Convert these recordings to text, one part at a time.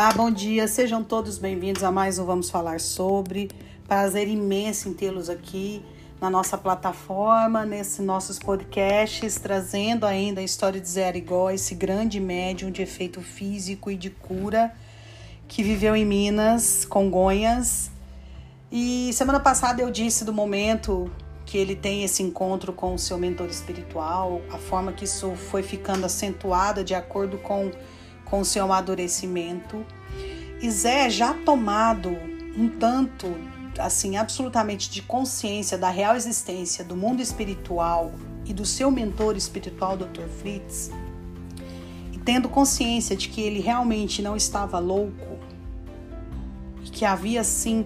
Olá, bom dia, sejam todos bem-vindos a mais um Vamos Falar Sobre. Prazer imenso em tê-los aqui na nossa plataforma, nesses nossos podcasts, trazendo ainda a história de Zé Arigó, esse grande médium de efeito físico e de cura que viveu em Minas, Congonhas. E semana passada eu disse do momento que ele tem esse encontro com o seu mentor espiritual, a forma que isso foi ficando acentuada de acordo com com seu amadurecimento. E Zé, já tomado um tanto, assim, absolutamente de consciência da real existência do mundo espiritual e do seu mentor espiritual, Dr. Fritz, e tendo consciência de que ele realmente não estava louco, e que havia sim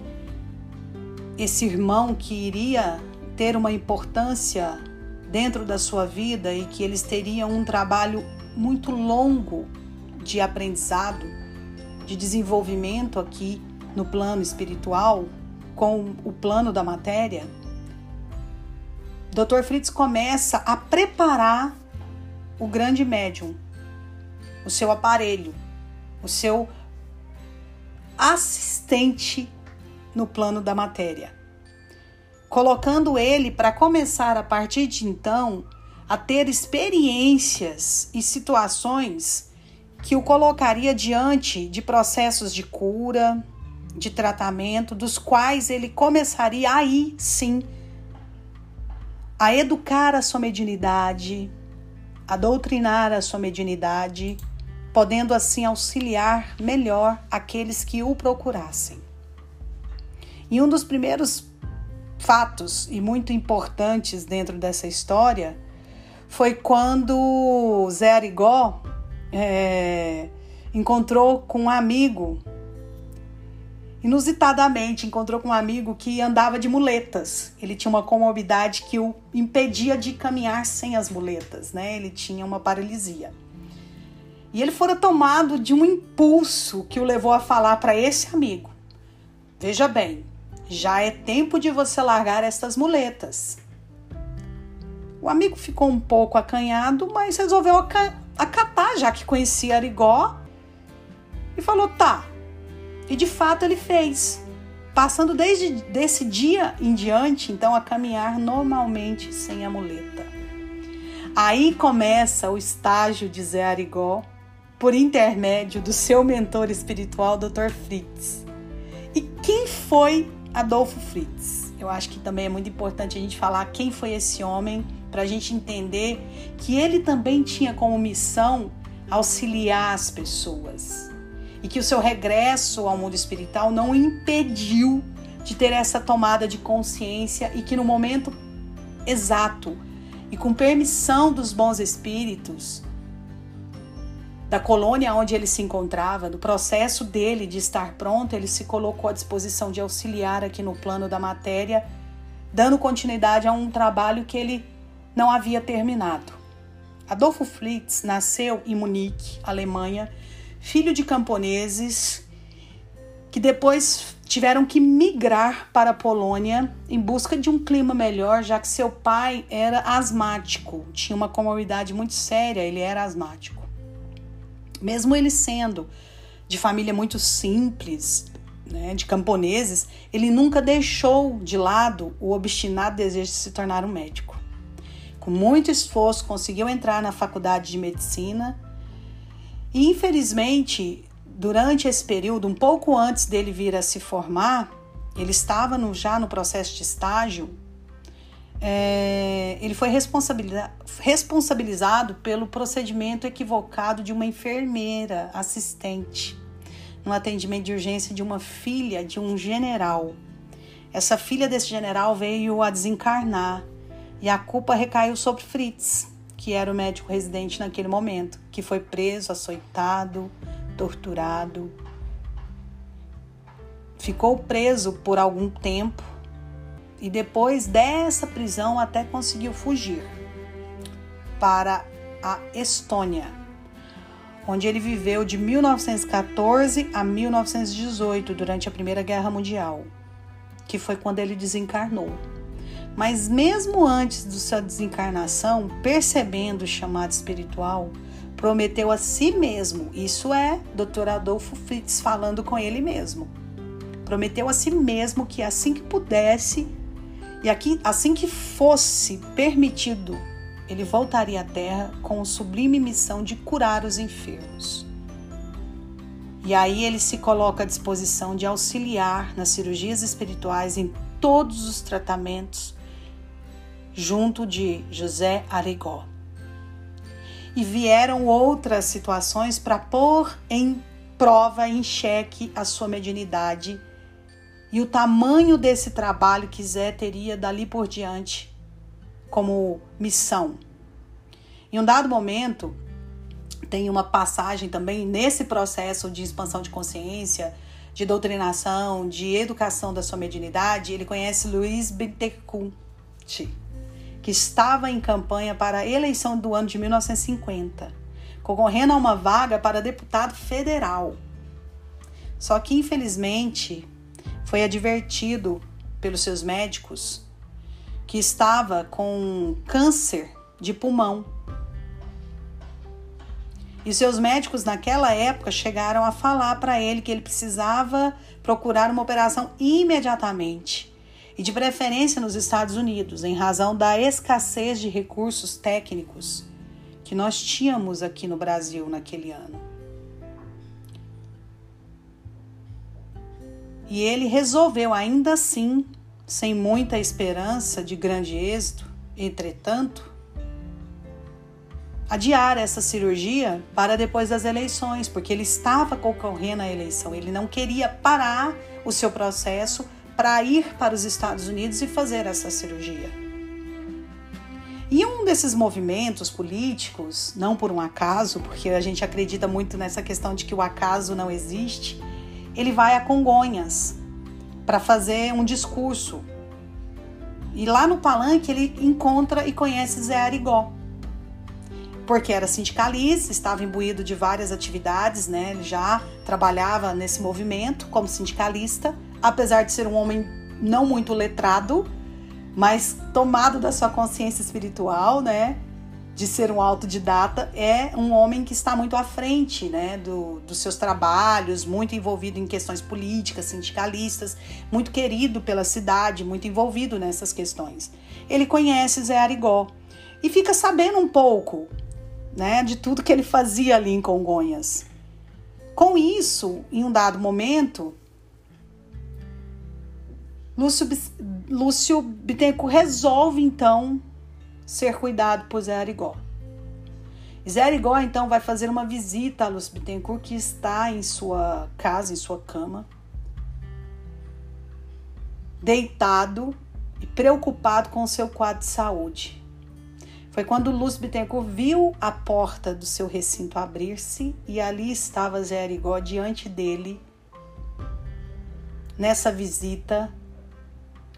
esse irmão que iria ter uma importância dentro da sua vida e que eles teriam um trabalho muito longo de aprendizado, de desenvolvimento aqui no plano espiritual com o plano da matéria, Dr. Fritz começa a preparar o grande médium, o seu aparelho, o seu assistente no plano da matéria, colocando ele para começar a partir de então a ter experiências e situações que o colocaria diante de processos de cura, de tratamento, dos quais ele começaria aí sim a educar a sua mediunidade, a doutrinar a sua mediunidade, podendo assim auxiliar melhor aqueles que o procurassem. E um dos primeiros fatos e muito importantes dentro dessa história foi quando Zé Arigó é, encontrou com um amigo, inusitadamente encontrou com um amigo que andava de muletas. Ele tinha uma comorbidade que o impedia de caminhar sem as muletas, né? Ele tinha uma paralisia. E ele fora tomado de um impulso que o levou a falar para esse amigo: Veja bem, já é tempo de você largar estas muletas. O amigo ficou um pouco acanhado, mas resolveu acatar, já que conhecia Arigó, e falou: tá. E de fato ele fez, passando desde desse dia em diante, então, a caminhar normalmente sem a muleta. Aí começa o estágio de Zé Arigó, por intermédio do seu mentor espiritual, Dr. Fritz. E quem foi Adolfo Fritz? Eu acho que também é muito importante a gente falar quem foi esse homem para a gente entender que ele também tinha como missão auxiliar as pessoas. E que o seu regresso ao mundo espiritual não impediu de ter essa tomada de consciência e que no momento exato e com permissão dos bons espíritos da colônia onde ele se encontrava, do processo dele de estar pronto, ele se colocou à disposição de auxiliar aqui no plano da matéria, dando continuidade a um trabalho que ele não havia terminado. Adolfo Fritz nasceu em Munique, Alemanha, filho de camponeses que depois tiveram que migrar para a Polônia em busca de um clima melhor, já que seu pai era asmático, tinha uma comorbidade muito séria, ele era asmático. Mesmo ele sendo de família muito simples, né, de camponeses, ele nunca deixou de lado o obstinado desejo de se tornar um médico com muito esforço, conseguiu entrar na faculdade de medicina. E infelizmente, durante esse período, um pouco antes dele vir a se formar, ele estava no, já no processo de estágio. É, ele foi responsabiliza responsabilizado pelo procedimento equivocado de uma enfermeira assistente no atendimento de urgência de uma filha de um general. Essa filha desse general veio a desencarnar e a culpa recaiu sobre Fritz, que era o médico residente naquele momento, que foi preso, açoitado, torturado. Ficou preso por algum tempo e depois dessa prisão até conseguiu fugir para a Estônia, onde ele viveu de 1914 a 1918 durante a Primeira Guerra Mundial, que foi quando ele desencarnou. Mas mesmo antes de sua desencarnação, percebendo o chamado espiritual, prometeu a si mesmo. Isso é Dr. Adolfo Fritz falando com ele mesmo. Prometeu a si mesmo que assim que pudesse e aqui, assim que fosse permitido, ele voltaria à Terra com a sublime missão de curar os enfermos. E aí ele se coloca à disposição de auxiliar nas cirurgias espirituais em todos os tratamentos, junto de José Arigó. E vieram outras situações para pôr em prova, em xeque, a sua mediunidade e o tamanho desse trabalho que Zé teria dali por diante como missão. Em um dado momento, tem uma passagem também nesse processo de expansão de consciência, de doutrinação, de educação da sua mediunidade, ele conhece Luiz Bittencourt, que estava em campanha para a eleição do ano de 1950, concorrendo a uma vaga para deputado federal. Só que, infelizmente, foi advertido pelos seus médicos que estava com câncer de pulmão. E seus médicos naquela época chegaram a falar para ele que ele precisava procurar uma operação imediatamente e de preferência nos Estados Unidos, em razão da escassez de recursos técnicos que nós tínhamos aqui no Brasil naquele ano. E ele resolveu, ainda assim, sem muita esperança de grande êxito, entretanto, adiar essa cirurgia para depois das eleições, porque ele estava concorrendo à eleição, ele não queria parar o seu processo para ir para os Estados Unidos e fazer essa cirurgia. E um desses movimentos políticos, não por um acaso, porque a gente acredita muito nessa questão de que o acaso não existe, ele vai a Congonhas para fazer um discurso. E lá no palanque ele encontra e conhece Zé Arigó. Porque era sindicalista, estava imbuído de várias atividades, né? Ele já trabalhava nesse movimento como sindicalista, apesar de ser um homem não muito letrado, mas tomado da sua consciência espiritual, né? de ser um autodidata é um homem que está muito à frente né, do, dos seus trabalhos, muito envolvido em questões políticas, sindicalistas, muito querido pela cidade, muito envolvido nessas questões. Ele conhece Zé Arigó e fica sabendo um pouco né, de tudo que ele fazia ali em Congonhas. Com isso, em um dado momento, Lúcio, Lúcio Bittencourt resolve então ser cuidado por Zé Arigó. Zé Arigó então vai fazer uma visita a Lúcio Bittencourt, que está em sua casa, em sua cama, deitado e preocupado com o seu quadro de saúde. Foi quando Lúcio Bittencourt viu a porta do seu recinto abrir-se e ali estava Zé Arigó diante dele, nessa visita,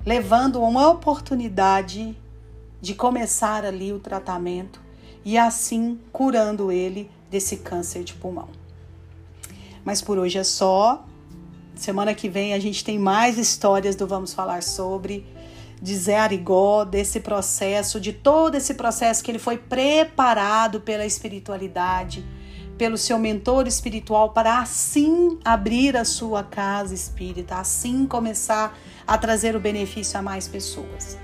levando uma oportunidade de começar ali o tratamento e assim curando ele desse câncer de pulmão. Mas por hoje é só. Semana que vem a gente tem mais histórias do Vamos Falar sobre, de Zé Arigó, desse processo, de todo esse processo que ele foi preparado pela espiritualidade, pelo seu mentor espiritual, para assim abrir a sua casa espírita, assim começar a trazer o benefício a mais pessoas.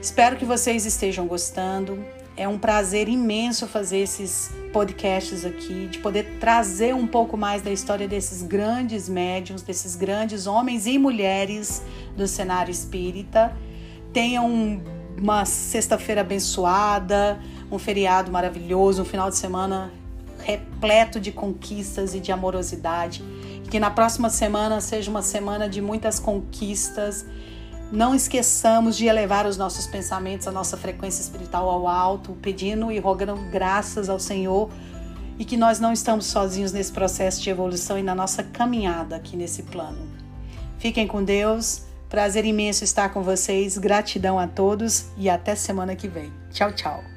Espero que vocês estejam gostando. É um prazer imenso fazer esses podcasts aqui, de poder trazer um pouco mais da história desses grandes médiums, desses grandes homens e mulheres do cenário espírita. Tenham uma sexta-feira abençoada, um feriado maravilhoso, um final de semana repleto de conquistas e de amorosidade. Que na próxima semana seja uma semana de muitas conquistas não esqueçamos de elevar os nossos pensamentos, a nossa frequência espiritual ao alto, pedindo e rogando graças ao Senhor e que nós não estamos sozinhos nesse processo de evolução e na nossa caminhada aqui nesse plano. Fiquem com Deus. Prazer imenso estar com vocês. Gratidão a todos e até semana que vem. Tchau, tchau.